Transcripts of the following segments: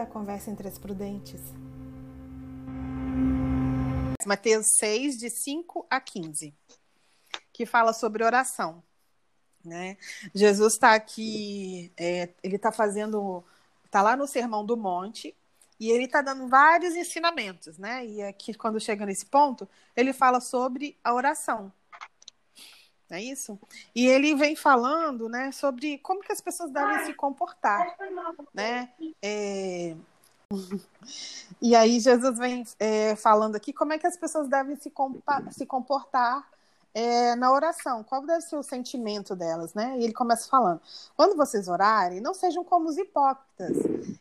a conversa entre as prudentes. Mateus 6, de 5 a 15, que fala sobre oração. Né? Jesus está aqui, é, ele está fazendo, está lá no Sermão do Monte, e ele está dando vários ensinamentos, né? E aqui, quando chega nesse ponto, ele fala sobre a oração. É isso? E ele vem falando, né, sobre como que as pessoas devem se comportar, né? É... E aí Jesus vem é, falando aqui como é que as pessoas devem se, se comportar é, na oração, qual deve ser o sentimento delas, né? E ele começa falando: quando vocês orarem, não sejam como os hipócritas,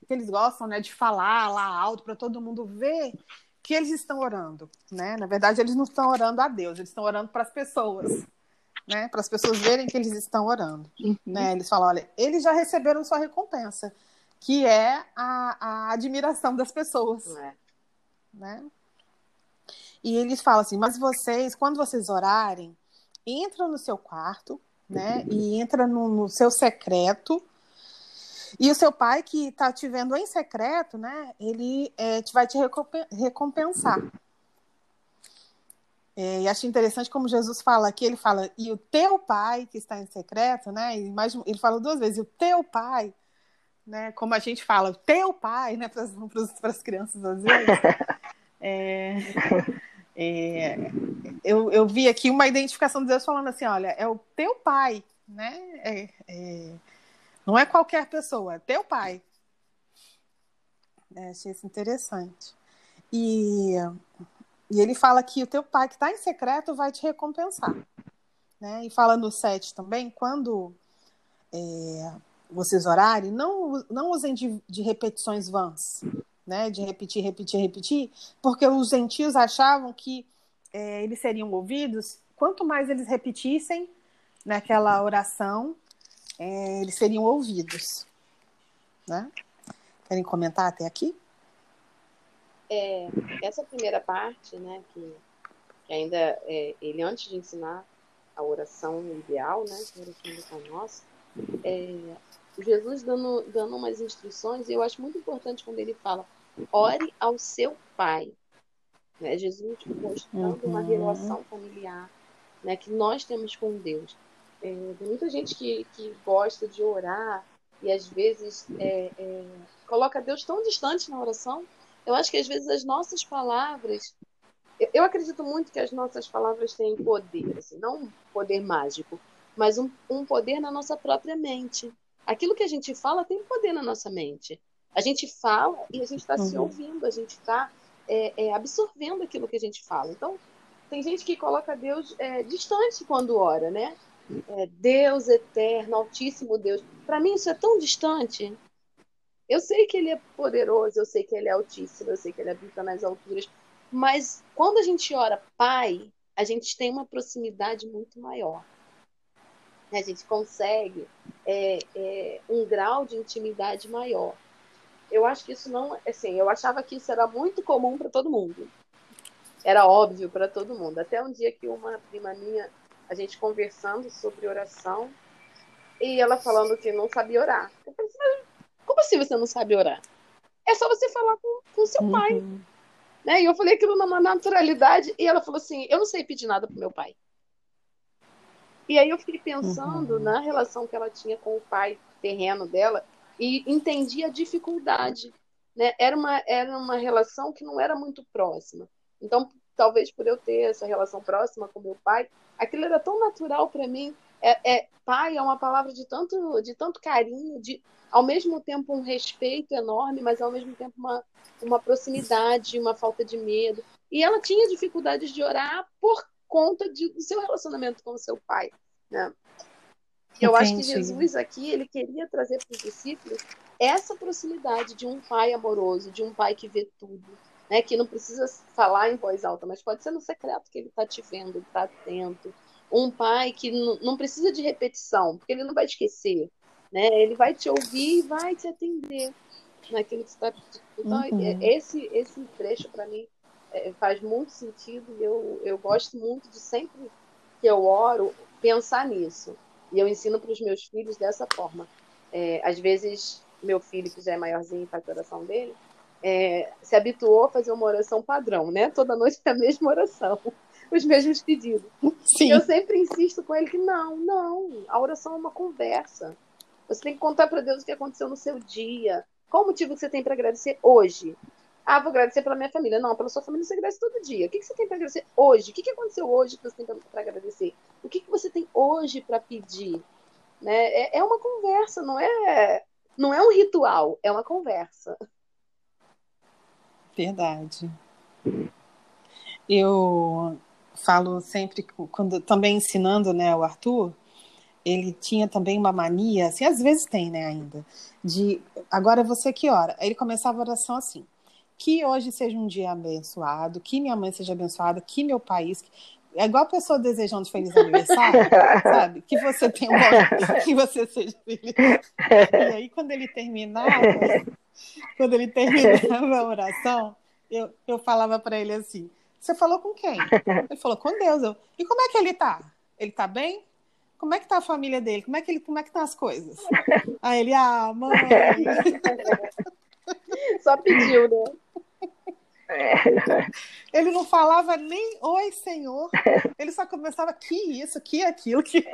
que eles gostam, né, de falar lá alto para todo mundo ver que eles estão orando, né? Na verdade, eles não estão orando a Deus, eles estão orando para as pessoas, né? Para as pessoas verem que eles estão orando, uhum. né? Eles falam: olha, eles já receberam sua recompensa, que é a, a admiração das pessoas, é. né? E eles falam assim: mas vocês, quando vocês orarem, entram no seu quarto, né? E entra no, no seu secreto. E o seu pai, que está te vendo em secreto, né? Ele é, vai te recompensar. É, e acho interessante como Jesus fala aqui, ele fala, e o teu pai que está em secreto, né? E mais, ele fala duas vezes, e o teu pai, né? Como a gente fala, o teu pai, né? Para as crianças às vezes. É, é, eu, eu vi aqui uma identificação de Deus falando assim: olha, é o teu pai, né? É, é, não é qualquer pessoa, é teu pai. É, achei isso interessante. E, e ele fala que o teu pai que está em secreto vai te recompensar. Né? E fala no 7 também, quando é, vocês orarem, não, não usem de, de repetições vãs, né, de repetir, repetir, repetir, porque os gentios achavam que é, eles seriam ouvidos, quanto mais eles repetissem naquela oração, é, eles seriam ouvidos. Né? Querem comentar até aqui? É, essa primeira parte, né, que, que ainda é, ele antes de ensinar a oração ideal, né, a oração do Pai Nosso, é, Jesus dando, dando umas instruções, e eu acho muito importante quando ele fala ore ao seu pai. Né? Jesus mostrando uhum. uma relação familiar né, que nós temos com Deus. É, tem muita gente que, que gosta de orar e às vezes é, é, coloca Deus tão distante na oração. Eu acho que às vezes as nossas palavras. Eu, acredito muito que as nossas palavras têm poder, assim, não um poder mágico, mas um, um poder na nossa própria mente. Aquilo que a gente fala tem poder na nossa mente. A gente fala e a gente está uhum. se ouvindo, a gente está é, é, absorvendo aquilo que a gente fala. Então, tem gente que coloca Deus é, distante quando ora, né? É, Deus eterno, altíssimo Deus. Para mim, isso é tão distante. Eu sei que ele é poderoso, eu sei que ele é altíssimo, eu sei que ele habita nas alturas. Mas quando a gente ora Pai, a gente tem uma proximidade muito maior. A gente consegue é, é, um grau de intimidade maior eu acho que isso não, assim, eu achava que isso era muito comum para todo mundo. Era óbvio para todo mundo. Até um dia que uma prima minha, a gente conversando sobre oração, e ela falando que não sabia orar. Eu mas como assim você não sabe orar? É só você falar com, com seu uhum. pai. Né? E eu falei aquilo numa naturalidade, e ela falou assim: eu não sei pedir nada pro meu pai. E aí eu fiquei pensando uhum. na relação que ela tinha com o pai terreno dela, e entendi a dificuldade. Né? Era, uma, era uma relação que não era muito próxima. Então, talvez por eu ter essa relação próxima com meu pai, aquilo era tão natural para mim. É, é, pai é uma palavra de tanto, de tanto carinho, de ao mesmo tempo um respeito enorme, mas ao mesmo tempo uma, uma proximidade, uma falta de medo. E ela tinha dificuldades de orar por conta de, do seu relacionamento com o seu pai. Né? Eu acho que Jesus aqui, ele queria trazer para os discípulos essa proximidade de um pai amoroso, de um pai que vê tudo, né? Que não precisa falar em voz alta, mas pode ser no secreto que ele está te vendo, está atento. Um pai que não precisa de repetição, porque ele não vai esquecer, né? Ele vai te ouvir e vai te atender naquilo que você está pedindo. Então, uhum. É, esse, esse trecho, para mim, é, faz muito sentido e eu, eu gosto muito de sempre que eu oro pensar nisso. E eu ensino para os meus filhos dessa forma. É, às vezes meu filho, que já é maiorzinho, faz a oração dele, é, se habituou a fazer uma oração padrão, né? Toda noite é a mesma oração, os mesmos pedidos. Sim. Eu sempre insisto com ele que não, não, a oração é uma conversa. Você tem que contar para Deus o que aconteceu no seu dia. Qual o motivo que você tem para agradecer hoje? Ah, vou agradecer pela minha família. Não, pela sua família você agradece todo dia. O que, você tem para agradecer hoje? O que, aconteceu hoje que você tem para agradecer? O que, que você tem hoje para pedir? Né? É, é uma conversa, não é, não é um ritual, é uma conversa. Verdade. Eu falo sempre, quando também ensinando né, o Arthur, ele tinha também uma mania, assim, às vezes tem, né, ainda, de agora você que ora. Ele começava a oração assim: que hoje seja um dia abençoado, que minha mãe seja abençoada, que meu país. É igual a pessoa desejando feliz aniversário, sabe? Que você tenha um que você seja feliz. E aí, quando ele terminava, quando ele terminava a oração, eu, eu falava para ele assim: Você falou com quem? Ele falou, com Deus. Eu, e como é que ele tá? Ele tá bem? Como é que tá a família dele? Como é que ele, como é que tá as coisas? Aí ele, ah, mãe. Só pediu, né? É. Ele não falava nem oi, senhor. Ele só começava que isso, que aquilo, que.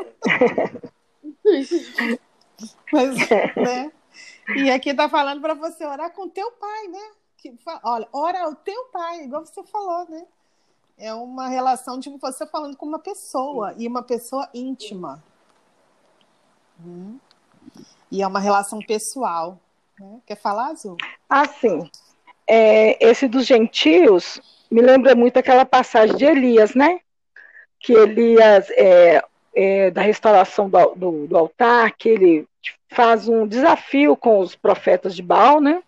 Mas, né? E aqui tá falando para você orar com teu pai, né? Que, olha, ora o teu pai, igual você falou, né? É uma relação de você falando com uma pessoa e uma pessoa íntima. Hum. E é uma relação pessoal. Né? Quer falar, Azul? Ah, sim é, esse dos gentios me lembra muito aquela passagem de Elias, né? Que Elias, é, é, da restauração do, do, do, altar, que ele faz um desafio com os profetas de Baal, né?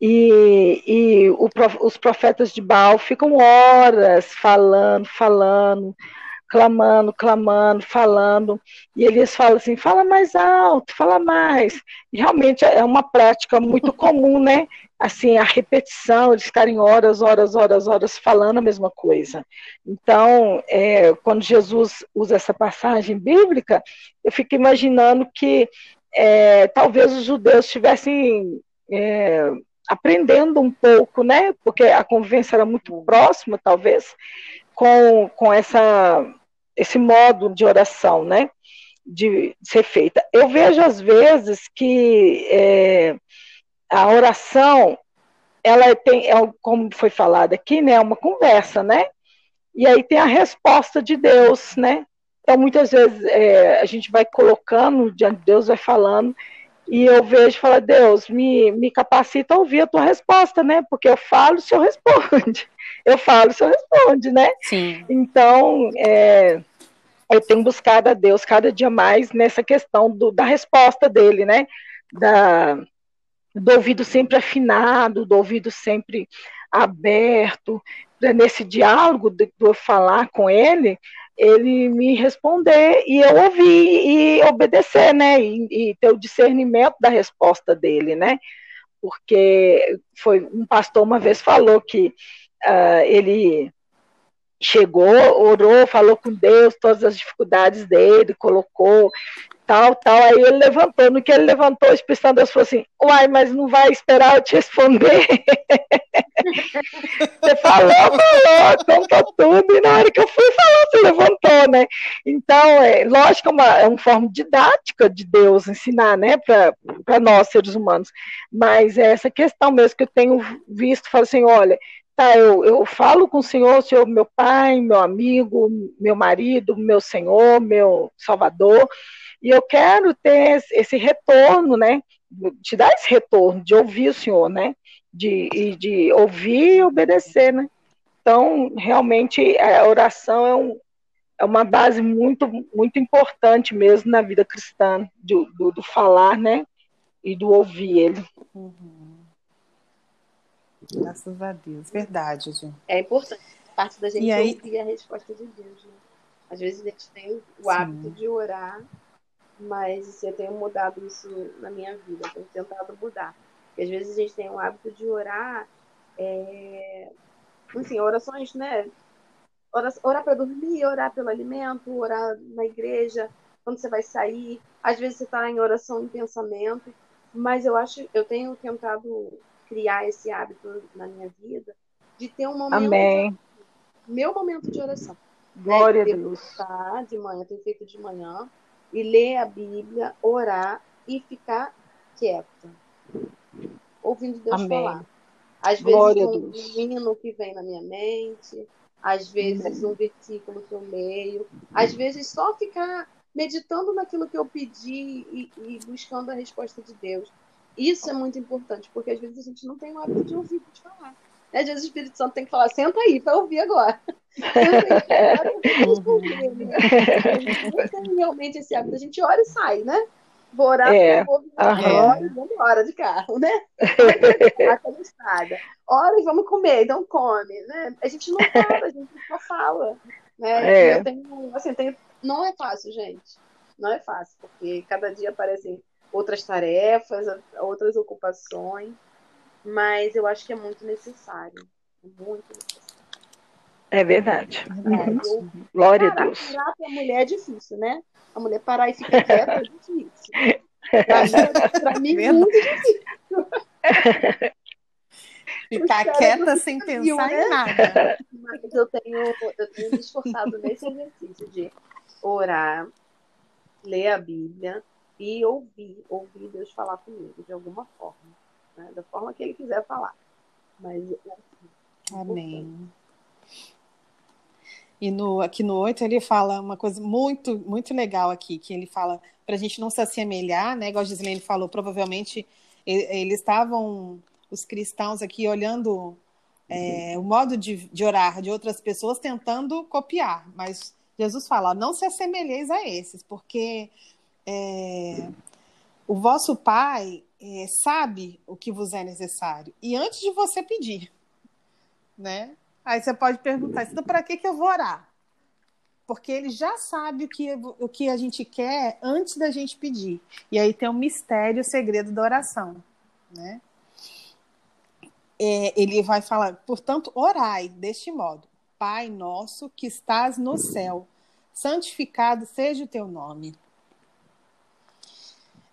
E, e o, os profetas de Baal ficam horas falando, falando, clamando, clamando, falando, e eles falam assim, fala mais alto, fala mais. E realmente é uma prática muito comum, né? Assim, a repetição, eles ficarem horas, horas, horas, horas falando a mesma coisa. Então, é, quando Jesus usa essa passagem bíblica, eu fico imaginando que é, talvez os judeus estivessem é, aprendendo um pouco, né? Porque a convivência era muito próxima, talvez, com, com essa esse modo de oração, né? De ser feita. Eu vejo às vezes que é, a oração, ela tem, é, como foi falado aqui, né? É uma conversa, né? E aí tem a resposta de Deus, né? Então muitas vezes é, a gente vai colocando diante de Deus, vai falando, e eu vejo e falo, Deus, me, me capacita a ouvir a tua resposta, né? Porque eu falo, o Senhor responde. Eu falo, o Senhor responde, né? Sim. Então, é, eu tenho buscado a Deus cada dia mais nessa questão do, da resposta dele, né? Da, do ouvido sempre afinado, do ouvido sempre aberto, nesse diálogo de, de eu falar com ele, ele me responder e eu ouvir e obedecer, né? E, e, ter o discernimento da resposta dele, né? Porque foi um pastor uma vez falou que uh, ele chegou, orou, falou com Deus todas as dificuldades dele, colocou tal, tal. Aí ele levantou. No que ele levantou, o Espírito Santo Deus falou assim: Uai, mas não vai esperar eu te responder? você falou, falou, contou tudo, e na hora que eu fui falar, você levantou, né? Então, é, lógico, é uma, é uma forma didática de Deus ensinar, né, para nós, seres humanos. Mas é essa questão mesmo que eu tenho visto, falo assim: olha tá, eu, eu falo com o Senhor, o Senhor meu pai, meu amigo, meu marido, meu Senhor, meu Salvador, e eu quero ter esse retorno, né? Te dar esse retorno, de ouvir o Senhor, né? De, de ouvir e obedecer, né? Então, realmente, a oração é, um, é uma base muito, muito importante mesmo na vida cristã, do, do, do falar, né? E do ouvir ele. Uhum. Graças a Deus. Verdade, gente. É importante. Parte da gente e aí... ouvir a resposta de Deus. Né? Às vezes a gente tem o hábito Sim. de orar, mas assim, eu tenho mudado isso na minha vida. Eu tenho tentado mudar. Porque às vezes a gente tem o hábito de orar. É... Assim, orações, né? Orar, orar para dormir, orar pelo alimento, orar na igreja, quando você vai sair. Às vezes você está em oração em pensamento. Mas eu acho, eu tenho tentado criar esse hábito na minha vida de ter um momento, Amém. meu momento de oração. Glória né? a Deus. Tá, de manhã, tenho feito de manhã, e ler a Bíblia, orar e ficar quieta, ouvindo Deus Amém. falar. Às Glória vezes um, hino que vem na minha mente, às vezes um versículo que eu leio, às vezes só ficar meditando naquilo que eu pedi e, e buscando a resposta de Deus. Isso é muito importante, porque às vezes a gente não tem o hábito de ouvir Deus falar. Né? Às vezes o Espírito Santo tem que falar, senta aí para ouvir agora. Responder, né? A gente não tem realmente esse hábito. A gente ora e sai, né? Vou orar, É. vou ouvir e vamos embora de carro, né? Estrada. Ora e vamos comer, então come, né? A gente não para, a gente só fala. Né? É. Eu tenho, assim, tenho... Não é fácil, gente. Não é fácil, porque cada dia aparecem outras tarefas, outras ocupações, mas eu acho que é muito necessário. É muito necessário. É verdade. É, eu- Glória a Deus. parar pra mulher é difícil, né? A mulher parar e ficar quieta é difícil. Pra mim, Verdade. muito difícil. Ficar quieta não sem viu, pensar né? em nada. Mas eu tenho, eu tenho me esforçado nesse exercício de orar, ler a Bíblia e ouvir, ouvir Deus falar comigo de alguma forma, né? da forma que Ele quiser falar. Mas assim, Amém. E no, aqui no 8 ele fala uma coisa muito, muito legal aqui, que ele fala para a gente não se assemelhar, né? Igual a Gislaine falou, provavelmente eles estavam, os cristãos aqui, olhando é, o modo de, de orar de outras pessoas, tentando copiar. Mas Jesus fala, não se assemelheis a esses, porque é, o vosso Pai é, sabe o que vos é necessário. E antes de você pedir, né? Aí você pode perguntar, então para que, que eu vou orar? Porque ele já sabe o que, o que a gente quer antes da gente pedir. E aí tem o mistério, o segredo da oração, né? É, ele vai falar, portanto, orai deste modo: Pai nosso que estás no céu, santificado seja o teu nome.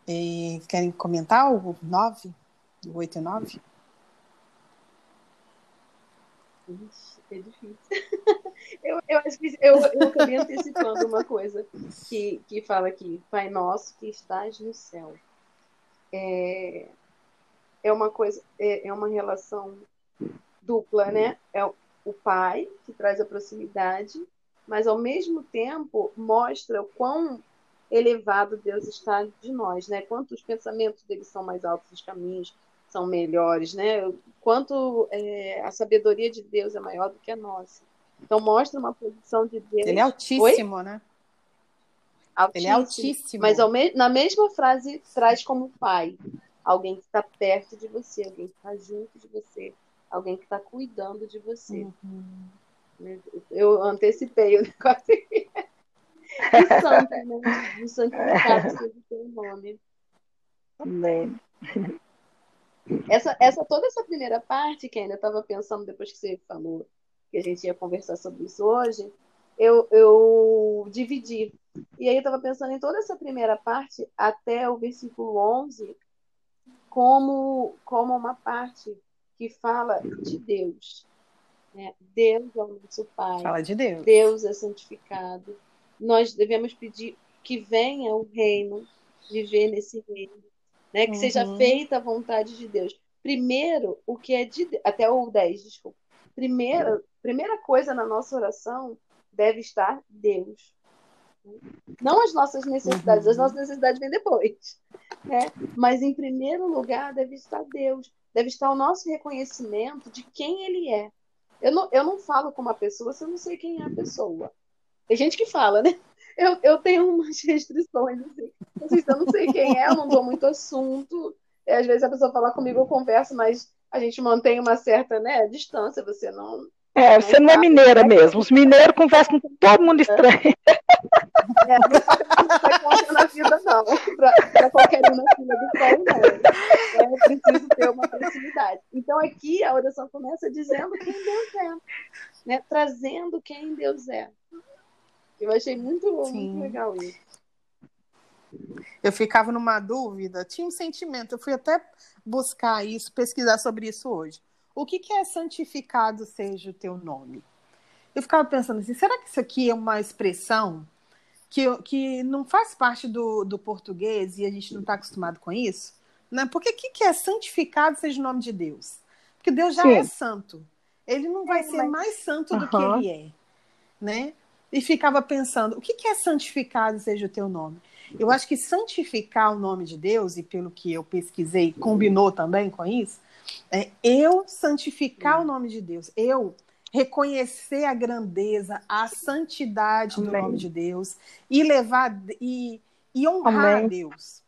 É, querem comentar o 9? O 8 e 9? Ixi, é difícil. eu, eu acho que eu, eu acabei antecipando uma coisa que, que fala aqui, Pai nosso que estás no céu. É, é uma coisa, é, é uma relação dupla, né? É o pai que traz a proximidade, mas ao mesmo tempo mostra o quão elevado Deus está de nós, né? Quanto os pensamentos dele são mais altos, os caminhos são melhores, né? Quanto é, a sabedoria de Deus é maior do que a nossa. Então mostra uma posição de Deus. Ele é altíssimo, né? Ele é altíssimo, altíssimo. Mas ao me- na mesma frase traz como pai alguém que está perto de você, alguém que está junto de você, alguém que está cuidando de você. Uhum. Eu antecipei o negócio O santo, né? O santificado seja o teu nome. Amém. Essa, essa, toda essa primeira parte, que ainda estava pensando depois que você falou que a gente ia conversar sobre isso hoje, eu, eu dividi. E aí eu estava pensando em toda essa primeira parte até o versículo 11 como, como uma parte que fala de Deus. Né? Deus é o nosso Pai. Fala de Deus. Deus é santificado. Nós devemos pedir que venha o reino, viver nesse reino, né? Que Uhum. seja feita a vontade de Deus. Primeiro, o que é de Deus, até o 10, desculpa. Primeiro, primeira coisa na nossa oração deve estar Deus. Não as nossas necessidades, Uhum. as nossas necessidades vêm depois, né? Mas em primeiro lugar deve estar Deus, deve estar o nosso reconhecimento de quem Ele é. Eu não, eu não falo com uma pessoa se eu não sei quem é a pessoa. Tem gente que fala, né? Eu, eu tenho umas restrições, assim. Assim, eu não sei quem é, eu não dou muito assunto. E, às vezes a pessoa fala comigo, eu converso, mas a gente mantém uma certa né, distância. Você não. É, você não é mineira mesmo. Os mineiros conversam com todo mundo estranho. É, não vai contando a vida, não. Para qualquer um na fila do pão, não. É, eu preciso ter uma proximidade. Então, aqui a oração começa dizendo quem Deus é, né? trazendo quem Deus é. Eu achei muito, muito legal isso. Eu ficava numa dúvida, tinha um sentimento, eu fui até buscar isso, pesquisar sobre isso hoje. O que, que é santificado seja o teu nome? Eu ficava pensando assim, será que isso aqui é uma expressão que, que não faz parte do, do português e a gente não está acostumado com isso? Né? Porque o que, que é santificado seja o nome de Deus? Porque Deus já Sim. é santo. Ele não vai é, ser mas... mais santo uhum. do que ele é. Né? E ficava pensando, o que, que é santificado seja o teu nome? Eu acho que santificar o nome de Deus, e pelo que eu pesquisei, combinou também com isso, é eu santificar o nome de Deus. Eu reconhecer a grandeza, a santidade Amém. do nome de Deus e levar e, e honrar Amém. a Deus.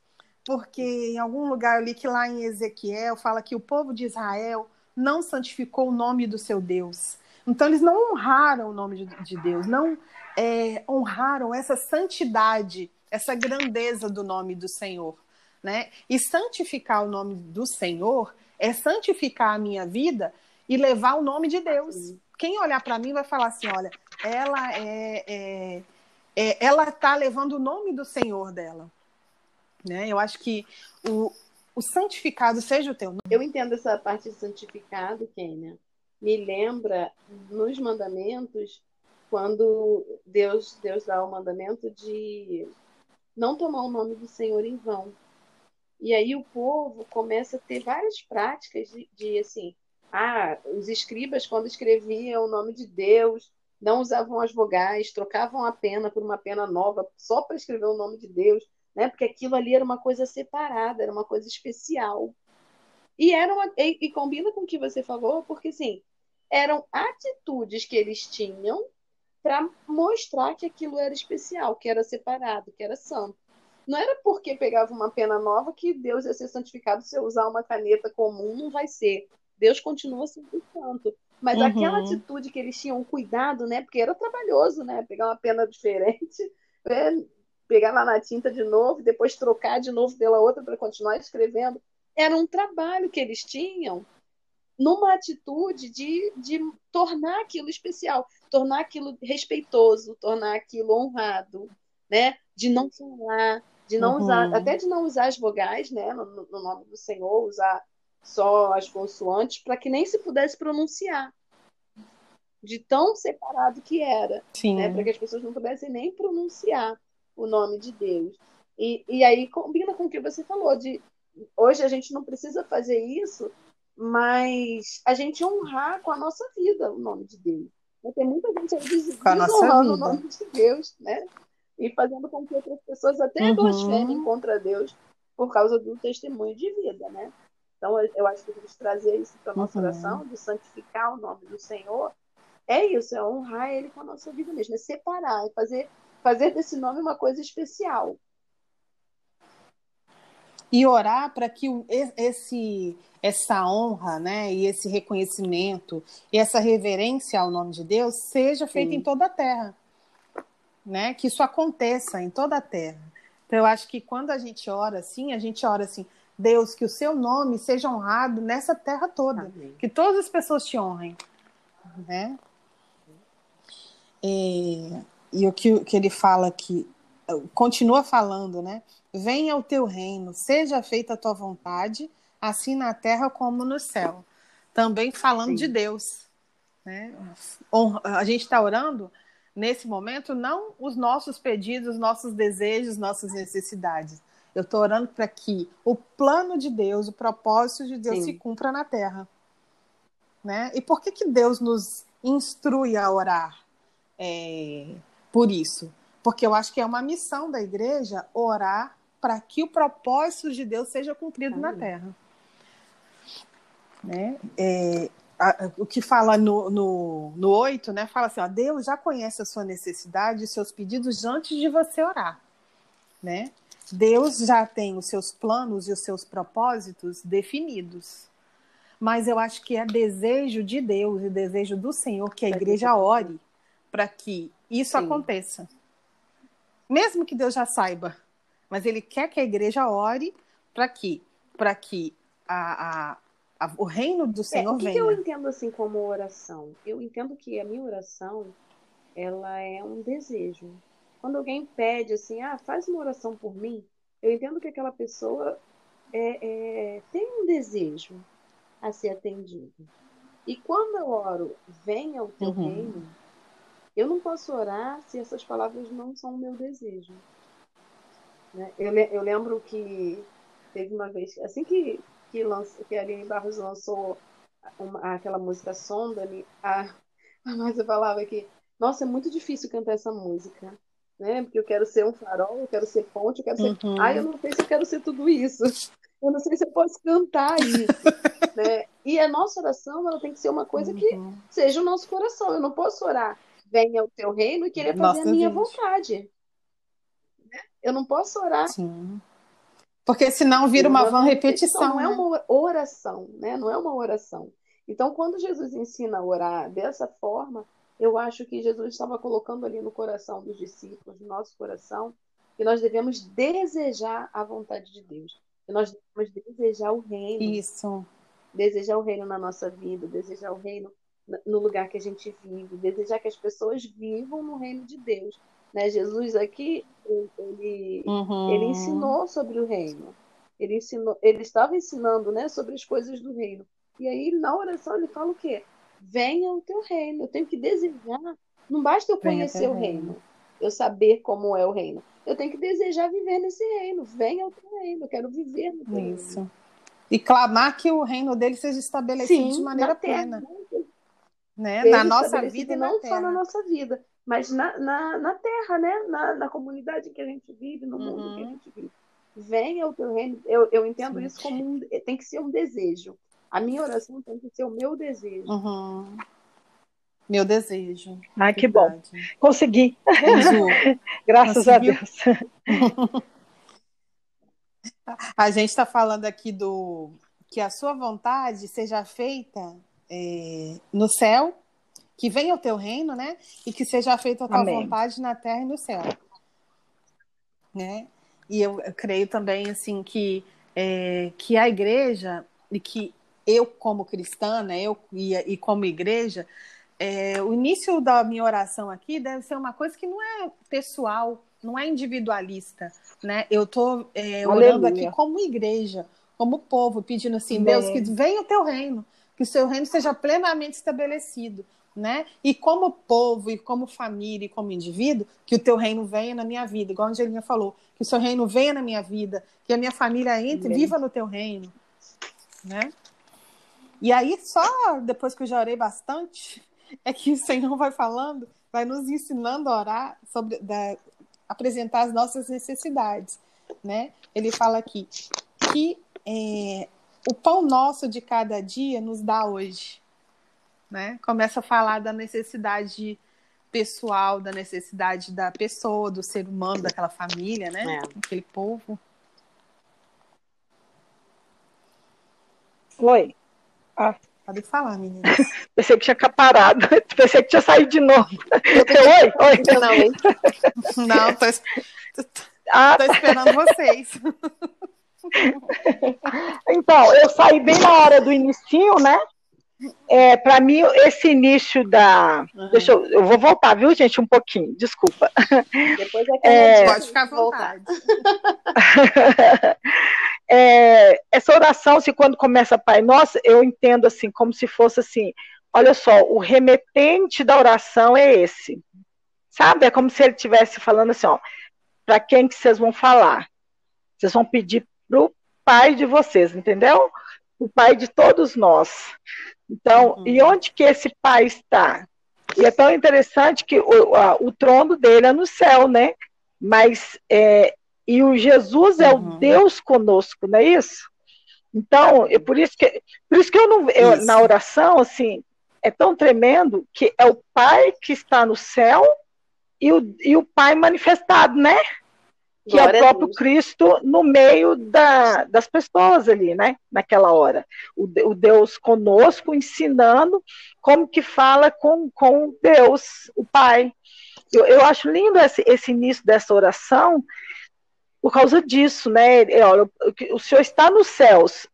Porque em algum lugar eu li que lá em Ezequiel fala que o povo de Israel não santificou o nome do seu Deus. Então eles não honraram o nome de, de Deus, não é, honraram essa santidade, essa grandeza do nome do Senhor. Né? E santificar o nome do Senhor é santificar a minha vida e levar o nome de Deus quem olhar para mim vai falar assim: olha, ela é, é, é ela está levando o nome do Senhor dela. Né? Eu acho que o, o santificado seja o teu nome. Eu entendo essa parte de santificado, Kênia. Me lembra nos mandamentos quando Deus Deus dá o mandamento de não tomar o nome do Senhor em vão. E aí o povo começa a ter várias práticas de, de assim, ah, os escribas, quando escreviam o nome de Deus, não usavam as vogais, trocavam a pena por uma pena nova só para escrever o nome de Deus, né? Porque aquilo ali era uma coisa separada, era uma coisa especial. E era uma, e, e combina com o que você falou, porque assim, eram atitudes que eles tinham para mostrar que aquilo era especial, que era separado, que era santo. Não era porque pegava uma pena nova que Deus ia ser santificado se eu usar uma caneta comum, não vai ser. Deus continua sendo santo. Mas uhum. aquela atitude que eles tinham cuidado, né? Porque era trabalhoso, né? Pegar uma pena diferente, né? pegar lá na tinta de novo, depois trocar de novo pela outra para continuar escrevendo. Era um trabalho que eles tinham numa atitude de, de tornar aquilo especial, tornar aquilo respeitoso, tornar aquilo honrado, né? De não falar, de não uhum. usar, até de não usar as vogais, né? No, no nome do Senhor, usar só as consoantes para que nem se pudesse pronunciar. De tão separado que era. Né? Para que as pessoas não pudessem nem pronunciar o nome de Deus. E, e aí combina com o que você falou, de hoje a gente não precisa fazer isso, mas a gente honrar com a nossa vida o nome de Deus. Tem muita gente aí desonrando o nome de Deus, né? E fazendo com que outras pessoas até uhum. blasfemem contra Deus por causa do testemunho de vida, né? Então, eu acho que a gente trazer isso para a nossa uhum. oração, de santificar o nome do Senhor, é isso, é honrar Ele com a nossa vida mesmo, é separar, é fazer, fazer desse nome uma coisa especial. E orar para que esse, essa honra, né, e esse reconhecimento e essa reverência ao nome de Deus seja feita em toda a terra, né? Que isso aconteça em toda a terra. Então eu acho que quando a gente ora assim, a gente ora assim, Deus, que o seu nome seja honrado nessa terra toda. Amém. Que todas as pessoas te honrem. Né? E, e o que, que ele fala aqui, continua falando, né? Venha o teu reino, seja feita a tua vontade, assim na terra como no céu. Também falando Sim. de Deus. Né? A gente está orando nesse momento não os nossos pedidos, nossos desejos, nossas necessidades, eu estou orando para que o plano de Deus, o propósito de Deus Sim. se cumpra na terra. Né? E por que, que Deus nos instrui a orar é, por isso? Porque eu acho que é uma missão da igreja orar para que o propósito de Deus seja cumprido Amém. na terra. Né? É, a, o que fala no, no, no 8, né? Fala assim: ó, Deus já conhece a sua necessidade e seus pedidos antes de você orar. Né? Deus já tem os seus planos e os seus propósitos definidos. Mas eu acho que é desejo de Deus e desejo do Senhor que a igreja ore para que isso Sim. aconteça. Mesmo que Deus já saiba, mas Ele quer que a igreja ore para que, para que a, a, a, o reino do Senhor é, o que venha. que eu entendo assim como oração? Eu entendo que a minha oração ela é um desejo. Quando alguém pede assim, ah, faz uma oração por mim, Eu entendo que aquela pessoa é, é, tem um desejo a ser atendido. E quando eu oro, venha o teu uhum. reino, eu não posso orar se essas palavras não são o meu desejo. Né? Eu, eu lembro que teve uma vez, assim que, que, lança, que a Aline Barros lançou uma, aquela música Sonda-me, a, a Márcia falava que, nossa, é muito difícil cantar essa música. Né? Porque eu quero ser um farol, eu quero ser ponte, eu quero ser. Uhum. Ai, eu não sei se eu quero ser tudo isso. Eu não sei se eu posso cantar isso. né? E a nossa oração ela tem que ser uma coisa que uhum. seja o nosso coração. Eu não posso orar, venha o teu reino e querer fazer nossa, a minha gente. vontade. Eu não posso orar. Sim. Porque senão vira uma vã repetição. Não é né? uma oração, né? Não é uma oração. Então, quando Jesus ensina a orar dessa forma, eu acho que Jesus estava colocando ali no coração dos discípulos, no nosso coração, que nós devemos desejar a vontade de Deus que nós devemos desejar o reino. Isso. Desejar o reino na nossa vida, desejar o reino no lugar que a gente vive, desejar que as pessoas vivam no reino de Deus. Né? Jesus aqui, ele, uhum. ele ensinou sobre o reino. Ele, ensinou, ele estava ensinando né, sobre as coisas do reino. E aí, na oração, ele fala o quê? Venha o teu reino. Eu tenho que desejar. Não basta eu conhecer o reino. reino, eu saber como é o reino eu tenho que desejar viver nesse reino. Venha ao teu reino, eu quero viver no teu Isso. reino. E clamar que o reino dele seja estabelecido Sim, de maneira plena. Né? Na nossa vida e não só na nossa vida, mas na, na, na terra, né? Na, na comunidade que a gente vive, no mundo uhum. que a uhum. gente vive. Venha ao teu reino. Eu, eu entendo Sim. isso como um, tem que ser um desejo. A minha oração tem que ser o meu desejo. Uhum. Meu desejo. Ai, que bom. Consegui. Graças Conseguiu? a Deus. A gente está falando aqui do que a sua vontade seja feita é, no céu, que venha o teu reino, né? E que seja feita a tua Amém. vontade na terra e no céu. Né? E eu, eu creio também assim que, é, que a igreja e que eu como cristã, né, eu e, e como igreja, é, o início da minha oração aqui deve ser uma coisa que não é pessoal, não é individualista, né? Eu estou é, orando aqui como igreja, como povo, pedindo assim, Bem. Deus, que venha o teu reino, que o seu reino seja plenamente estabelecido, né? E como povo, e como família, e como indivíduo, que o teu reino venha na minha vida, igual a Angelina falou, que o seu reino venha na minha vida, que a minha família entre, Bem. viva no teu reino, né? E aí, só depois que eu já orei bastante, é que o Senhor vai falando, vai nos ensinando a orar sobre da, apresentar as nossas necessidades, né? Ele fala aqui que é, o pão nosso de cada dia nos dá hoje, né? Começa a falar da necessidade pessoal, da necessidade da pessoa, do ser humano, daquela família, né? É. Aquele povo. Oi. Ah, Pode falar, menina. Pensei que tinha caparado. Pensei que tinha saído de novo. Oi, oi. Não, hein? Não, tô, tô, ah, tô esperando vocês. Então, eu saí bem na hora do início, né? É, para mim, esse início da. Uhum. Deixa eu, eu vou voltar, viu, gente? Um pouquinho, desculpa. Depois é que é... pode ficar à vontade. é, essa oração, assim, quando começa Pai Nosso, eu entendo assim, como se fosse assim: olha só, o remetente da oração é esse. Sabe? É como se ele estivesse falando assim: ó, para quem que vocês vão falar? Vocês vão pedir para o Pai de vocês, entendeu? O Pai de todos nós. Então, uhum. e onde que esse Pai está? E é tão interessante que o, a, o trono dele é no céu, né? Mas é, e o Jesus é uhum. o Deus conosco, não é isso? Então, é por isso que, por isso que eu não, eu, na oração, assim, é tão tremendo que é o Pai que está no céu e o, e o Pai manifestado, né? Que Glória é o próprio Cristo no meio da, das pessoas ali, né? Naquela hora. O, o Deus conosco, ensinando como que fala com, com Deus, o Pai. Eu, eu acho lindo esse, esse início dessa oração, por causa disso, né? Olha, o Senhor está nos céus,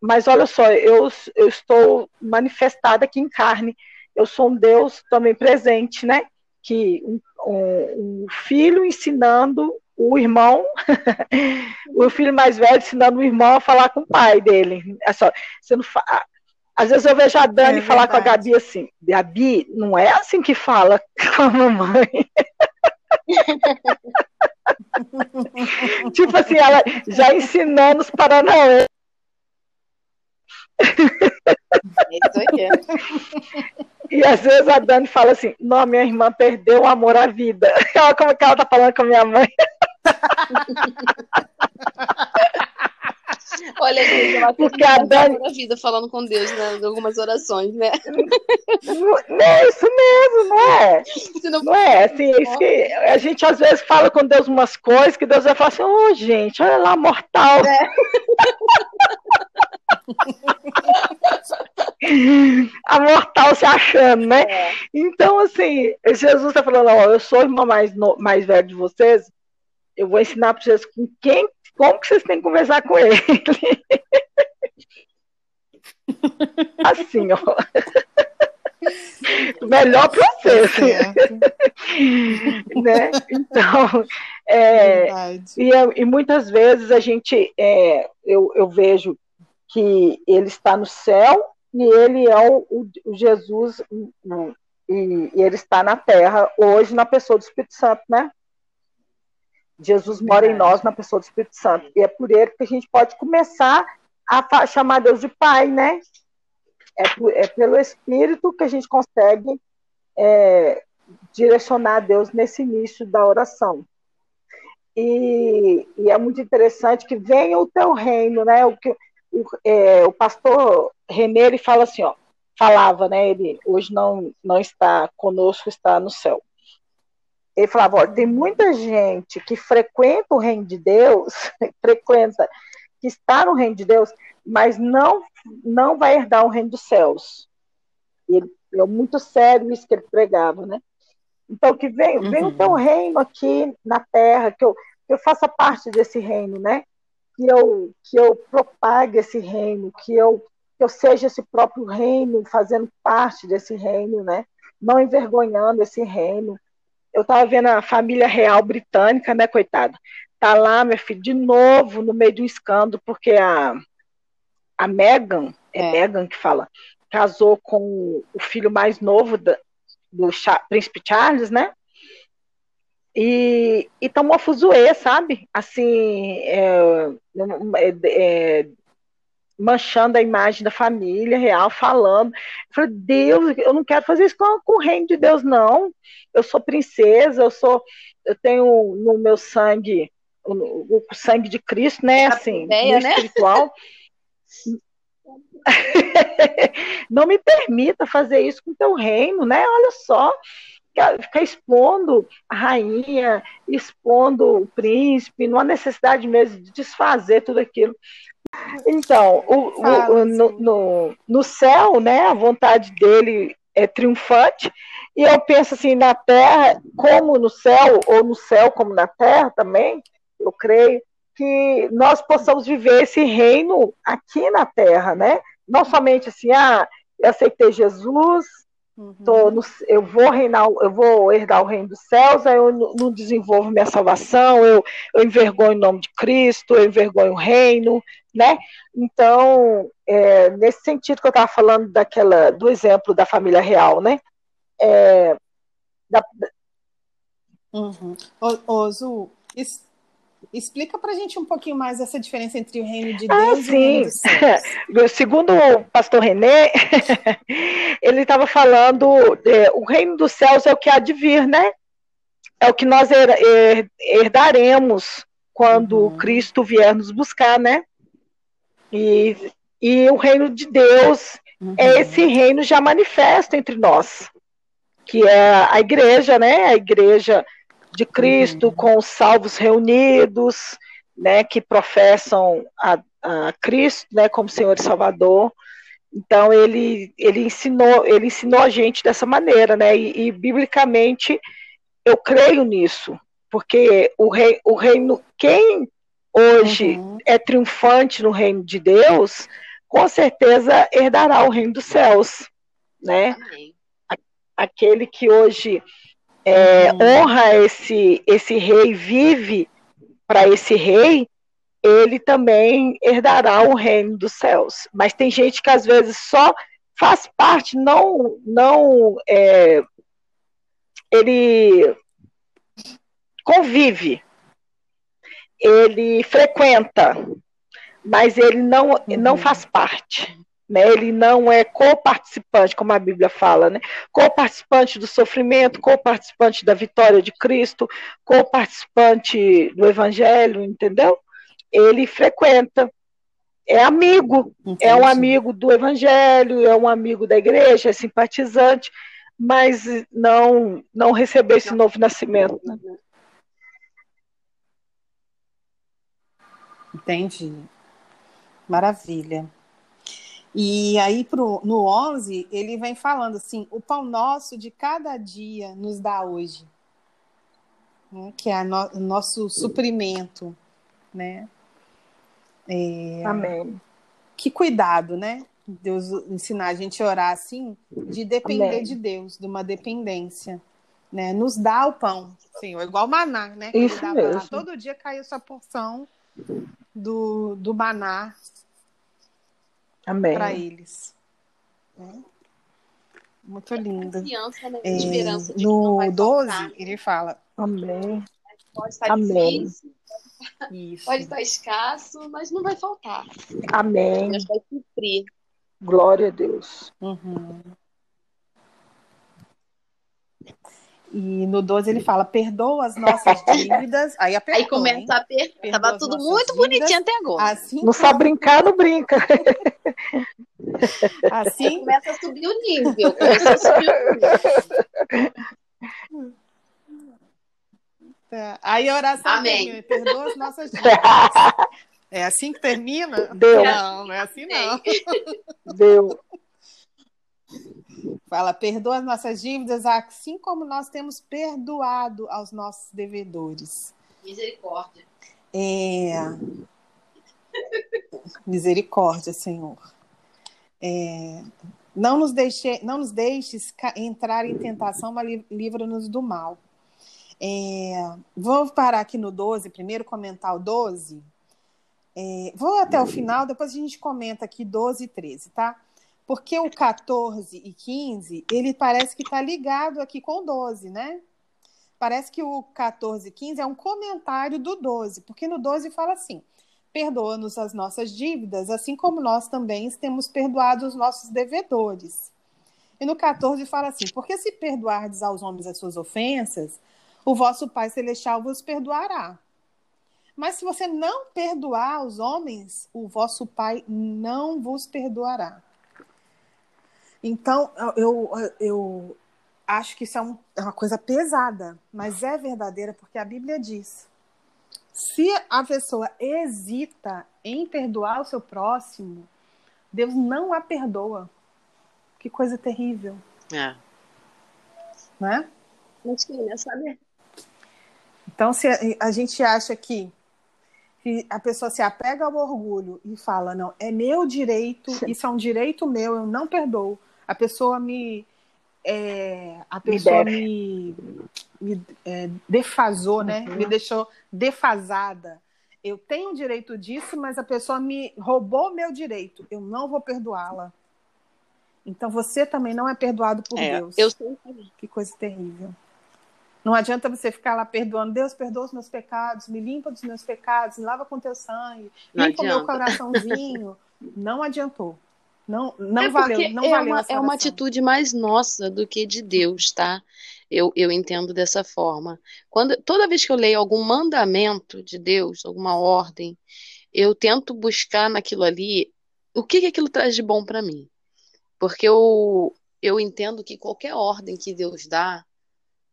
mas olha só, eu, eu estou manifestada aqui em carne. Eu sou um Deus também presente, né? Que um, um, um filho ensinando o irmão, o filho mais velho ensinando o irmão a falar com o pai dele. É só, você não fa... Às vezes eu vejo a Dani é falar com a Gabi assim, Gabi, não é assim que fala com a mamãe. tipo assim, ela já ensinando os paranauê. e às vezes a Dani fala assim, não, minha irmã perdeu o amor à vida. Olha como que ela tá falando com a minha mãe. Olha, gente, ela Porque a Dani... vida falando com Deus, né? Algumas orações, né? É isso mesmo, não é? Não... não... é, assim, é isso que a gente às vezes fala com Deus umas coisas que Deus vai falar assim, ô oh, gente, olha lá, mortal. É. a mortal se achando, né? É. Então, assim, Jesus está falando, ó, eu sou o irmão mais, no, mais velho de vocês, eu vou ensinar para vocês com quem, como que vocês têm que conversar com ele. assim, ó. Melhor para vocês. né? Então, é, e, e, muitas vezes a gente, é, eu, eu vejo que ele está no céu e ele é o, o, o Jesus e, e, ele está na terra hoje na pessoa do Espírito Santo, né? Jesus mora em nós na pessoa do Espírito Santo. E é por ele que a gente pode começar a chamar Deus de Pai, né? É, por, é pelo Espírito que a gente consegue é, direcionar Deus nesse início da oração. E, e, é muito interessante que venha o teu reino, né? O, que, o, é, o pastor René ele fala assim, ó, falava, né? Ele hoje não, não está conosco, está no céu ele falava, olha, tem muita gente que frequenta o reino de Deus, frequenta, que está no reino de Deus, mas não não vai herdar o reino dos céus. Ele, é muito sério isso que ele pregava, né? Então, que vem, uhum. vem o teu reino aqui na terra, que eu, que eu faça parte desse reino, né? Que eu, que eu propague esse reino, que eu, que eu seja esse próprio reino, fazendo parte desse reino, né? Não envergonhando esse reino, eu estava vendo a família real britânica, né, coitada? Tá lá, minha filha, de novo no meio de um escândalo, porque a, a Meghan, é, é. Meghan que fala, casou com o filho mais novo da, do príncipe Charles, né? E, e tomou fuzuê, sabe? Assim, é, é, é manchando a imagem da família real, falando. Eu falei, Deus, eu não quero fazer isso com, com o reino de Deus, não. Eu sou princesa, eu sou, eu tenho no meu sangue o, o sangue de Cristo, né? Assim, ideia, né? espiritual. não me permita fazer isso com o teu reino, né? Olha só, ficar expondo a rainha, expondo o príncipe, não há necessidade mesmo de desfazer tudo aquilo. Então, o, o, no, no, no céu, né, a vontade dele é triunfante, e eu penso assim, na terra, como no céu, ou no céu como na terra também, eu creio, que nós possamos viver esse reino aqui na terra, né? Não somente assim, ah, eu aceitei Jesus, Uhum. No, eu vou reinar, eu vou herdar o reino dos céus, aí eu não desenvolvo minha salvação, eu, eu envergonho o nome de Cristo, eu envergonho o reino, né? Então, é, nesse sentido que eu estava falando daquela, do exemplo da família real, né? É, da... Uhum. Ô, Zu, Explica para a gente um pouquinho mais essa diferença entre o reino de ah, Deus ah, e o reino dos céus. Segundo o pastor René, ele estava falando, é, o reino dos céus é o que há de vir, né? É o que nós herdaremos quando uhum. Cristo vier nos buscar, né? E, e o reino de Deus uhum. é esse reino já manifesto entre nós, que é a igreja, né? A igreja de Cristo, uhum. com os salvos reunidos, né, que professam a, a Cristo, né, como Senhor e Salvador. Então ele ele ensinou ele ensinou a gente dessa maneira, né? E, e biblicamente eu creio nisso, porque o rei o reino quem hoje uhum. é triunfante no reino de Deus, com certeza herdará o reino dos céus, né? Amém. Aquele que hoje é, uhum. honra esse, esse rei, vive para esse rei, ele também herdará o reino dos céus. Mas tem gente que às vezes só faz parte, não, não é, ele convive, ele frequenta, mas ele não, uhum. não faz parte. Né? Ele não é co-participante, como a Bíblia fala, né? co-participante do sofrimento, co-participante da vitória de Cristo, co-participante do Evangelho, entendeu? Ele frequenta, é amigo, Entendi. é um amigo do Evangelho, é um amigo da igreja, é simpatizante, mas não não recebeu esse novo nascimento. Né? Entendi. Maravilha. E aí pro, no 11, ele vem falando assim: o pão nosso de cada dia nos dá hoje. Né? Que é no, o nosso suprimento. Né? É, Amém. Que cuidado, né? Deus ensinar a gente a orar assim, de depender Amém. de Deus, de uma dependência. Né? Nos dá o pão, Senhor, igual maná, né? Isso mesmo. Todo dia caiu sua porção do, do maná para eles. É. Muito lindo. Confiança, né? É, Esperança de no 12, faltar. ele fala. Amém. Pode estar Amém. difícil, Isso. pode estar escasso, mas não vai faltar. Amém. Deus vai cumprir. Glória a Deus. Uhum. E no 12 ele fala: perdoa as nossas dívidas. Aí apertou, Aí começa hein? a apertar. Tava tudo muito dívidas, bonitinho até agora. Assim não sabe brincar, não brinca. Assim começa a subir o nível. Começa a subir o nível. É. Aí a oração Amém. termina, perdoa as nossas dívidas. É assim que termina? Deu. Não, não é assim não. Deu. Fala, perdoa as nossas dívidas, assim como nós temos perdoado aos nossos devedores. Misericórdia. É... Misericórdia, Senhor. É... Não nos deixe, não nos deixes entrar em tentação, mas livra-nos do mal. É... Vou parar aqui no 12, primeiro comentar o 12. É... Vou até o final, depois a gente comenta aqui 12 e 13, tá? Porque o 14 e 15, ele parece que está ligado aqui com o 12, né? Parece que o 14 e 15 é um comentário do 12, porque no 12 fala assim: perdoa-nos as nossas dívidas, assim como nós também temos perdoado os nossos devedores. E no 14 fala assim: porque se perdoardes aos homens as suas ofensas, o vosso Pai Celestial vos perdoará. Mas se você não perdoar aos homens, o vosso Pai não vos perdoará. Então, eu, eu acho que isso é, é uma coisa pesada, mas é verdadeira porque a Bíblia diz. Se a pessoa hesita em perdoar o seu próximo, Deus não a perdoa. Que coisa terrível. É. Né? Gente, queria saber. Então, se a, a gente acha que, que, a pessoa se apega ao orgulho e fala, não, é meu direito, isso é um direito meu, eu não perdoo a pessoa me. É, a pessoa me, me, me é, defasou, né? Uhum. Me deixou defasada. Eu tenho o direito disso, mas a pessoa me roubou meu direito. Eu não vou perdoá-la. Então você também não é perdoado por é, Deus. Eu sei. Que coisa terrível. Não adianta você ficar lá perdoando. Deus perdoa os meus pecados, me limpa dos meus pecados, me lava com teu sangue, não limpa o meu coraçãozinho. não adiantou. Não, não é valeu, não é valeu uma, é uma atitude mais nossa do que de Deus, tá? Eu, eu entendo dessa forma. Quando, toda vez que eu leio algum mandamento de Deus, alguma ordem, eu tento buscar naquilo ali o que, que aquilo traz de bom para mim. Porque eu, eu entendo que qualquer ordem que Deus dá,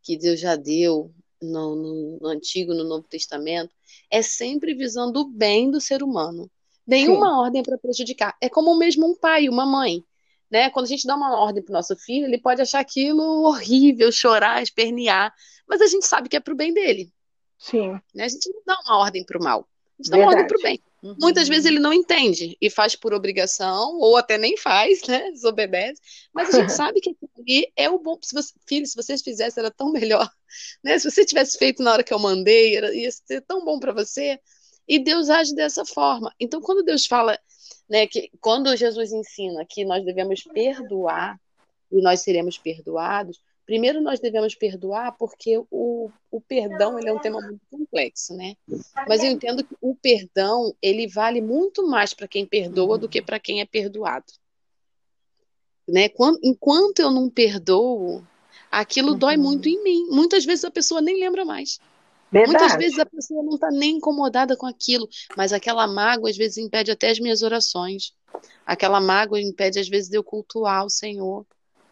que Deus já deu no, no, no Antigo, no Novo Testamento, é sempre visando o bem do ser humano nenhuma Sim. ordem para prejudicar. É como mesmo um pai, uma mãe. Né? Quando a gente dá uma ordem para o nosso filho, ele pode achar aquilo horrível, chorar, espernear, mas a gente sabe que é para o bem dele. Sim. Né? A gente não dá uma ordem para o mal, a gente Verdade. dá uma ordem para o bem. Uhum. Muitas vezes ele não entende e faz por obrigação, ou até nem faz, né? Desobedece. Mas a gente sabe que aquilo ali é o bom. Se você, filho, se vocês fizessem, era tão melhor. Né? Se você tivesse feito na hora que eu mandei, era, ia ser tão bom para você. E Deus age dessa forma. Então, quando Deus fala, né, que quando Jesus ensina que nós devemos perdoar e nós seremos perdoados, Primeiro, nós devemos perdoar, porque o, o perdão ele é um tema muito complexo, né? Mas eu entendo que o perdão ele vale muito mais para quem perdoa do que para quem é perdoado. Né? Quando, enquanto eu não perdoo, aquilo uhum. dói muito em mim. Muitas vezes a pessoa nem lembra mais. Verdade. Muitas vezes a pessoa não está nem incomodada com aquilo, mas aquela mágoa às vezes impede até as minhas orações. Aquela mágoa impede às vezes de eu cultuar o Senhor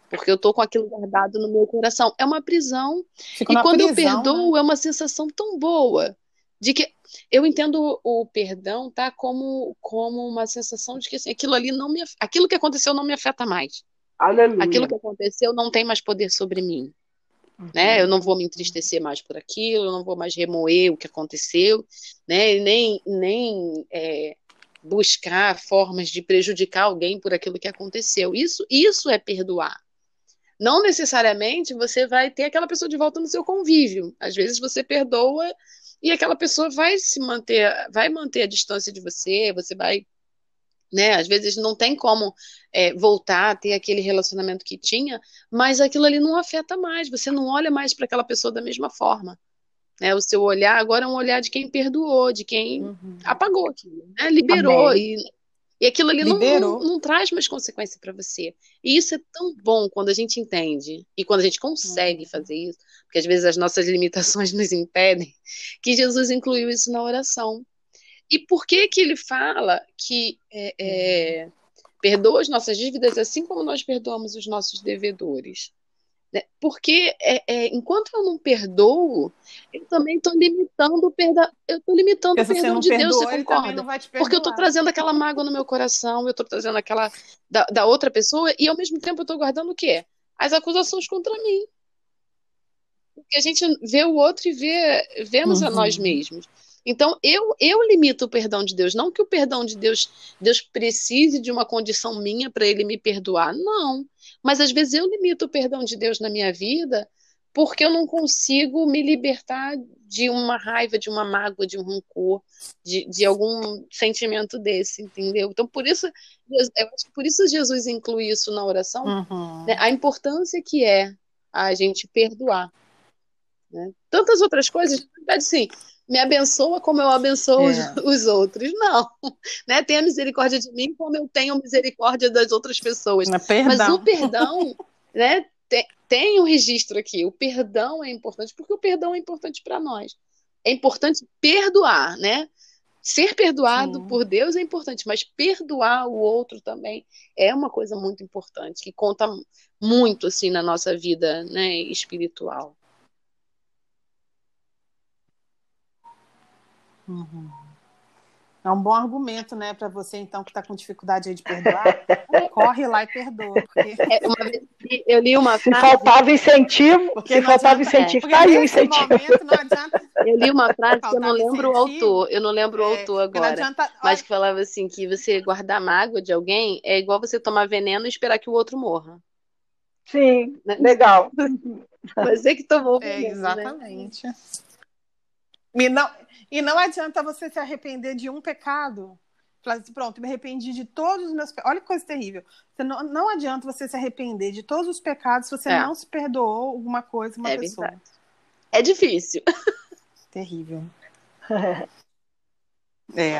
porque eu tô com aquilo guardado no meu coração. É uma prisão. Fico e quando prisão, eu perdoo, né? é uma sensação tão boa de que eu entendo o perdão tá como como uma sensação de que assim, aquilo ali não me aquilo que aconteceu não me afeta mais. Aleluia. Aquilo que aconteceu não tem mais poder sobre mim. Uhum. Né? Eu não vou me entristecer mais por aquilo, eu não vou mais remoer o que aconteceu, né? nem, nem é, buscar formas de prejudicar alguém por aquilo que aconteceu. Isso, isso é perdoar não necessariamente você vai ter aquela pessoa de volta no seu convívio. Às vezes você perdoa e aquela pessoa vai se manter, vai manter a distância de você, você vai, né? Às vezes não tem como é, voltar a ter aquele relacionamento que tinha, mas aquilo ali não afeta mais, você não olha mais para aquela pessoa da mesma forma. Né, o seu olhar agora é um olhar de quem perdoou, de quem uhum. apagou aquilo, né, liberou. E e aquilo ali não, não, não, traz mais consequência para você. E isso é tão bom quando a gente entende e quando a gente consegue uhum. fazer isso, porque às vezes as nossas limitações nos impedem, que Jesus incluiu isso na oração. E por que que ele fala que é, é, perdoa as nossas dívidas assim como nós perdoamos os nossos devedores? Né? Porque é, é, enquanto eu não perdoo, eu também estou limitando o perdão. Eu estou limitando Porque o perdão de perdoa, Deus, você concorda? Porque eu estou trazendo aquela mágoa no meu coração, eu estou trazendo aquela da, da, outra pessoa, e ao mesmo tempo eu estou guardando o quê? As acusações contra mim. Porque a gente vê o outro e vê, vemos uhum. a nós mesmos. Então, eu, eu limito o perdão de Deus. Não que o perdão de Deus, Deus precise de uma condição minha para ele me perdoar. Não. Mas às vezes eu limito o perdão de Deus na minha vida porque eu não consigo me libertar de uma raiva, de uma mágoa, de um rancor, de, de algum sentimento desse, entendeu? Então, por isso, eu acho que por isso Jesus inclui isso na oração, uhum. né? a importância que é a gente perdoar. Né? Tantas outras coisas, na verdade, sim, me abençoa como eu abençoo é. os, outros. Não. Né? Tenha misericórdia de mim como eu tenho misericórdia das outras pessoas. Mas o perdão, né? Tem, tem um registro aqui. O perdão é importante, porque o perdão é importante para nós. É importante perdoar, né? Ser perdoado Sim. por Deus é importante, mas perdoar o outro também é uma coisa muito importante, que conta muito assim na nossa vida né, espiritual. Uhum. É um bom argumento, né, para você então que está com dificuldade de perdoar, corre lá e perdoa. Porque... É, uma vez eu li uma frase. Se faltava incentivo, porque se faltava adianta, incentivo, é, tá aí o incentivo. Adianta... Eu li uma frase que eu não lembro incentivo, o autor, eu não lembro é, o autor agora, adianta... mas que falava assim que você guardar mágoa de alguém é igual você tomar veneno e esperar que o outro morra. Sim, né? legal. Você que tomou o é, veneno, é, Exatamente. Né? Me não, e não adianta você se arrepender de um pecado. Falar assim, pronto, me arrependi de todos os meus pecados. Olha que coisa terrível. Não, não adianta você se arrepender de todos os pecados se você é. não se perdoou alguma coisa, uma é pessoa. Verdade. É difícil. Terrível. é.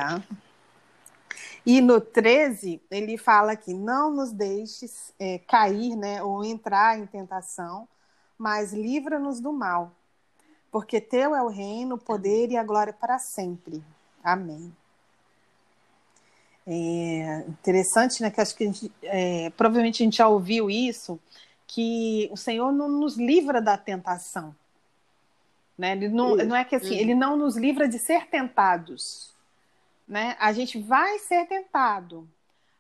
E no 13, ele fala que não nos deixes é, cair, né, ou entrar em tentação, mas livra-nos do mal porque teu é o reino, o poder e a glória para sempre. Amém. É interessante, né? Que acho que a gente, é, provavelmente a gente já ouviu isso, que o Senhor não nos livra da tentação. Né? Ele não, não é que assim, ele não nos livra de ser tentados. Né? A gente vai ser tentado,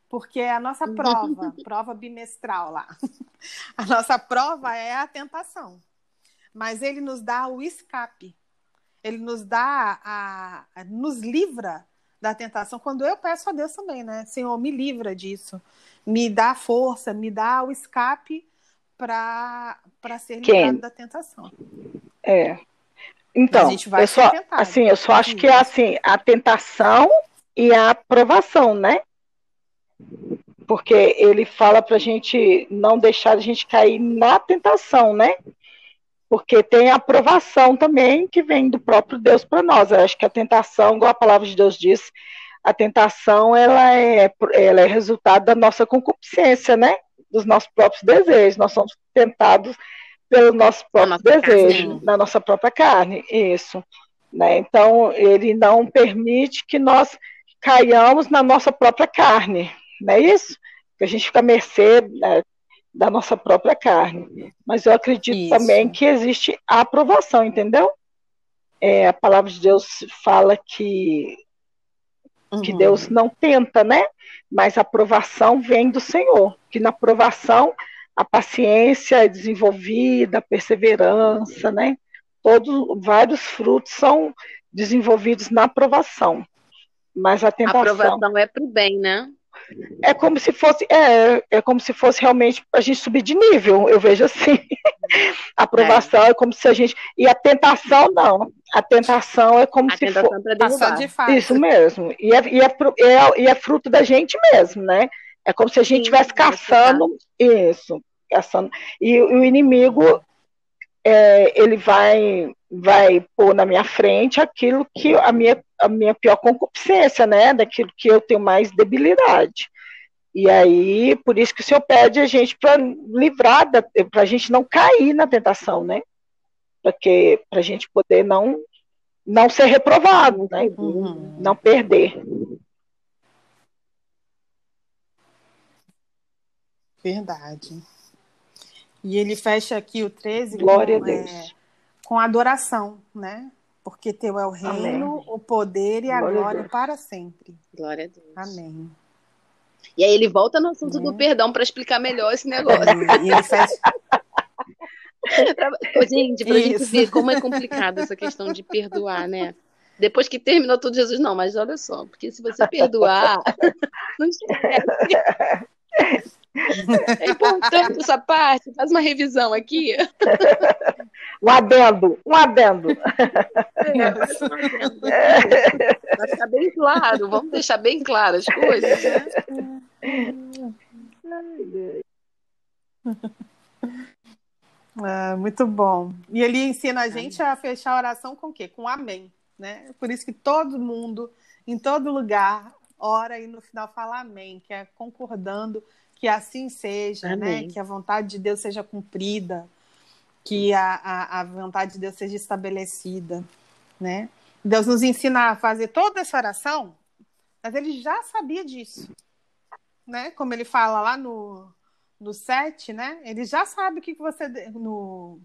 porque a nossa prova, prova bimestral lá. A nossa prova é a tentação mas ele nos dá o escape. Ele nos dá a, a nos livra da tentação, quando eu peço a Deus também, né? Senhor, me livra disso. Me dá força, me dá o escape para ser livrado da tentação. É. Então, eu só, assim, eu só acho que é assim, a tentação e a aprovação, né? Porque ele fala para a gente não deixar a gente cair na tentação, né? Porque tem a aprovação também que vem do próprio Deus para nós. Eu acho que a tentação, igual a palavra de Deus diz, a tentação ela é, ela é resultado da nossa concupiscência, né? Dos nossos próprios desejos. Nós somos tentados pelo nosso próprio desejo, carne. na nossa própria carne, isso. Né? Então, ele não permite que nós caiamos na nossa própria carne, não é isso? Que a gente fica à mercê né, da nossa própria carne. Mas eu acredito isso. também que existe a aprovação, entendeu? É, a palavra de Deus fala que, uhum. que Deus não tenta, né? Mas a aprovação vem do Senhor, que na aprovação a paciência é desenvolvida, a perseverança, né? Todos, vários frutos são desenvolvidos na aprovação. Mas a tentação. A aprovação é para o bem, né? É como se fosse, é, é como se fosse realmente a gente subir de nível, eu vejo assim. A aprovação é. é. como se a gente. E a tentação, não. A tentação é como a se fosse. De Isso mesmo. E é, e, é, é, e é fruto da gente mesmo, né? É como se a gente estivesse caçando. Isso. Caçando. E o inimigo é, ele vai vai pôr na minha frente aquilo que a minha, a minha pior concupiscência, né? Daquilo que eu tenho mais debilidade. E aí, por isso que o Senhor pede a gente para livrar, para a gente não cair na tentação, né? Porque para a gente poder não não ser reprovado, né? Uhum. Não perder. Verdade. E ele fecha aqui o 13 Glória com, a Deus. É, com adoração, né? Porque teu é o reino, Amém. o poder e a glória, glória para sempre. Glória a Deus. Amém. E aí ele volta no assunto do perdão para explicar melhor esse negócio. É, e ele fecha... gente, para gente ver como é complicado essa questão de perdoar, né? Depois que terminou tudo, Jesus, não, mas olha só, porque se você perdoar, não esquece. É importante essa parte, faz uma revisão aqui. Um adendo, um adendo. É, Vai ficar bem claro, vamos deixar bem claras as coisas, né? Ah, muito bom. E ele ensina a gente a fechar a oração com o quê? Com amém. Né? Por isso que todo mundo, em todo lugar, ora e no final fala amém, que é concordando que assim seja, né? Que a vontade de Deus seja cumprida, que a, a, a vontade de Deus seja estabelecida, né? Deus nos ensina a fazer toda essa oração, mas ele já sabia disso, né? Como ele fala lá no, no 7, né? Ele já sabe o que, que você. No,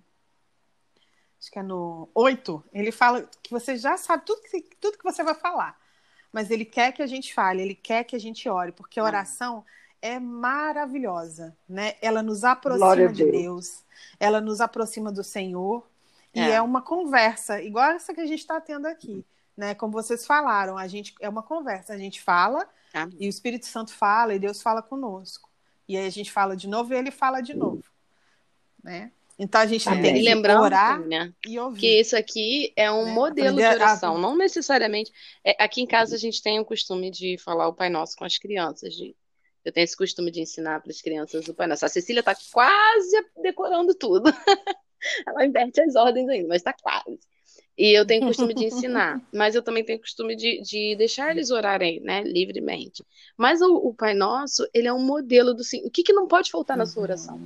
acho que é no 8, ele fala que você já sabe tudo que, tudo que você vai falar. Mas ele quer que a gente fale, ele quer que a gente ore, porque a oração é maravilhosa, né? Ela nos aproxima de Deus. ela nos aproxima do Senhor é. e é uma conversa igual essa que a gente está tendo aqui, né? Como vocês falaram, a gente é uma conversa, a gente fala e o Espírito Santo fala e Deus fala conosco e aí a gente fala de novo e Ele fala de novo, né? Então a gente tem que lembrar orar né? e ouvir. Que isso aqui é um né? modelo Aprender de oração, a... não necessariamente. É, aqui em casa a gente tem o costume de falar o Pai Nosso com as crianças, de eu tenho esse costume de ensinar para as crianças o Pai Nosso. A Cecília está quase decorando tudo. Ela inverte as ordens ainda, mas está quase. E eu tenho costume de ensinar, mas eu também tenho costume de, de deixar eles orarem, né, livremente. Mas o, o, Pai Nosso, ele é um modelo do sim. O que, que não pode faltar na sua oração?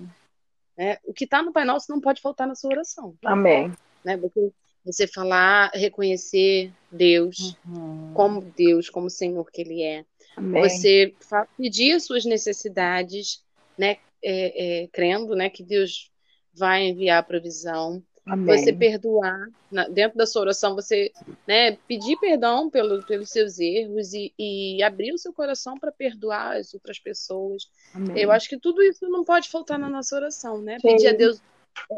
É, o que está no Pai Nosso não pode faltar na sua oração. Amém. Né, você, você falar, reconhecer Deus uhum. como Deus, como Senhor que Ele é. Amém. Você pedir as suas necessidades, né? É, é, crendo, né, que Deus vai enviar a provisão. Amém. Você perdoar na, dentro da sua oração, você né, pedir perdão pelo, pelos seus erros e, e abrir o seu coração para perdoar as outras pessoas. Amém. Eu acho que tudo isso não pode faltar na nossa oração, né? Sim. Pedir a Deus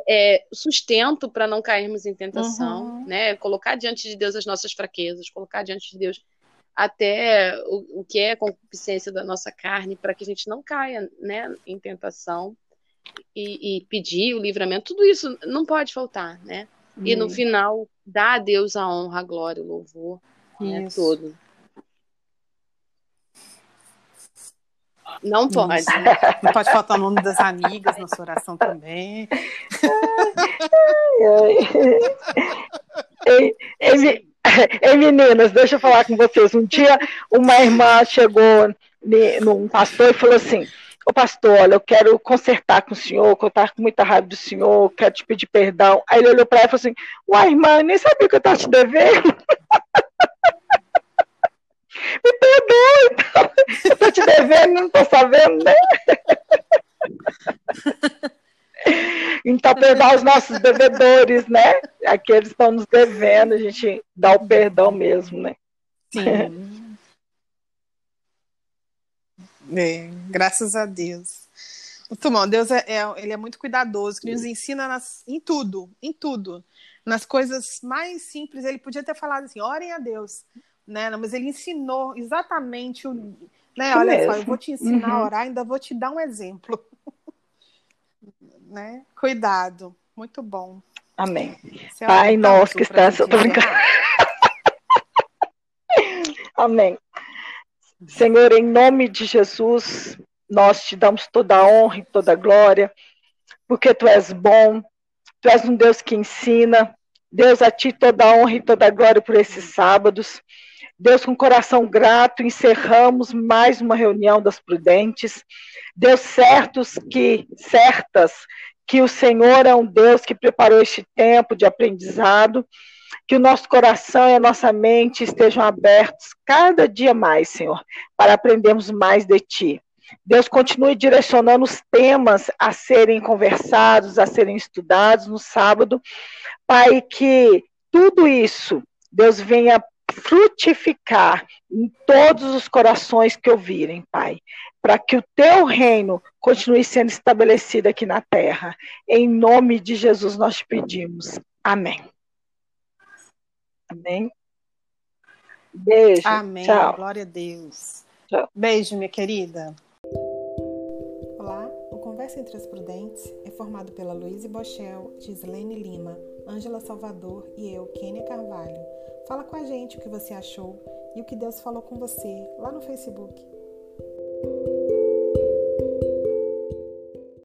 é, sustento para não cairmos em tentação, uhum. né? Colocar diante de Deus as nossas fraquezas, colocar diante de Deus até o, o que é a concupiscência da nossa carne, para que a gente não caia né, em tentação e, e, pedir o livramento, tudo isso não pode faltar, né? E no final, dá a Deus a honra, a glória, o louvor, né, todo. Não pode. Não pode faltar o nome das amigas na sua oração também. ei, ei, ei, meninas, deixa eu falar com vocês. Um dia uma irmã chegou num pastor e falou assim: Ô pastor, olha, eu quero consertar com o senhor, que eu estava com muita raiva do senhor, quero te pedir perdão. Aí ele olhou para ela e falou assim: Uai, irmã, nem sabia que eu estava te devendo. Me perdoa, então. Eu tô te devendo, não tô sabendo, né? Então, perdoar os nossos devedores, né? Aqueles que estão nos devendo, a gente dá o perdão mesmo, né? Sim. é, graças a Deus. Muito bom, Deus é, é, ele é muito cuidadoso, que nos ensina nas, em tudo, em tudo. Nas coisas mais simples, ele podia ter falado assim: orem a Deus né? Mas ele ensinou exatamente o. Né? Olha mesmo. só, eu vou te ensinar uhum. a orar, ainda vou te dar um exemplo. Né? Cuidado. Muito bom. Amém. Você Pai nosso que está. Tô brincando. Amém. Senhor, em nome de Jesus, nós te damos toda a honra e toda a glória, porque tu és bom, tu és um Deus que ensina. Deus, a ti toda a honra e toda a glória por esses sábados. Deus, com coração grato, encerramos mais uma reunião das prudentes. Deus, certos que, certas, que o Senhor é um Deus que preparou este tempo de aprendizado, que o nosso coração e a nossa mente estejam abertos cada dia mais, Senhor, para aprendermos mais de Ti. Deus continue direcionando os temas a serem conversados, a serem estudados no sábado. Pai, que tudo isso, Deus venha frutificar em todos os corações que ouvirem, Pai, para que o teu reino continue sendo estabelecido aqui na terra. Em nome de Jesus nós te pedimos. Amém. Amém. Beijo. Amém. Tchau. Glória a Deus. Tchau. Beijo, minha querida. Conversa entre as Prudentes é formado pela Luísa Bochel, Gislaine Lima, Ângela Salvador e eu, Kênia Carvalho. Fala com a gente o que você achou e o que Deus falou com você lá no Facebook.